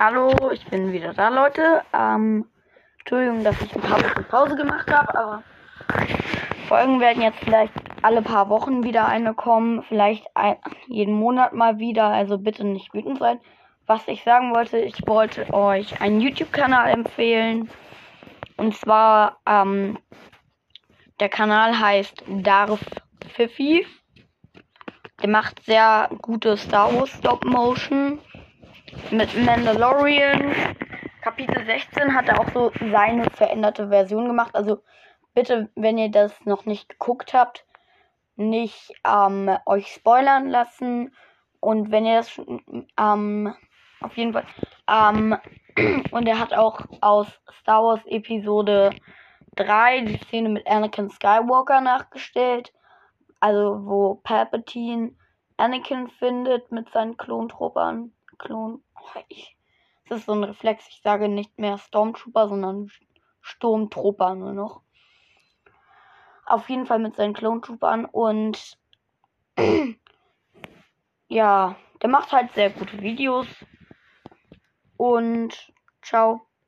Hallo, ich bin wieder da, Leute. Ähm, Entschuldigung, dass ich ein paar Wochen Pause gemacht habe, aber Folgen werden jetzt vielleicht alle paar Wochen wieder eine kommen, vielleicht ein, jeden Monat mal wieder, also bitte nicht wütend sein. Was ich sagen wollte, ich wollte euch einen YouTube-Kanal empfehlen. Und zwar, ähm, der Kanal heißt Darf Fifi. Der macht sehr gute Star Wars Stop Motion mit Mandalorian. Kapitel 16 hat er auch so seine veränderte Version gemacht. Also bitte, wenn ihr das noch nicht geguckt habt, nicht ähm, euch spoilern lassen. Und wenn ihr das ähm, auf jeden Fall. Ähm, und er hat auch aus Star Wars Episode 3 die Szene mit Anakin Skywalker nachgestellt. Also wo Palpatine Anakin findet mit seinen Klontruppern. Klon. Oh, ich, das ist so ein Reflex. Ich sage nicht mehr Stormtrooper, sondern Sturmtrooper nur noch. Auf jeden Fall mit seinen Klontroopern und ja, der macht halt sehr gute Videos. Und ciao.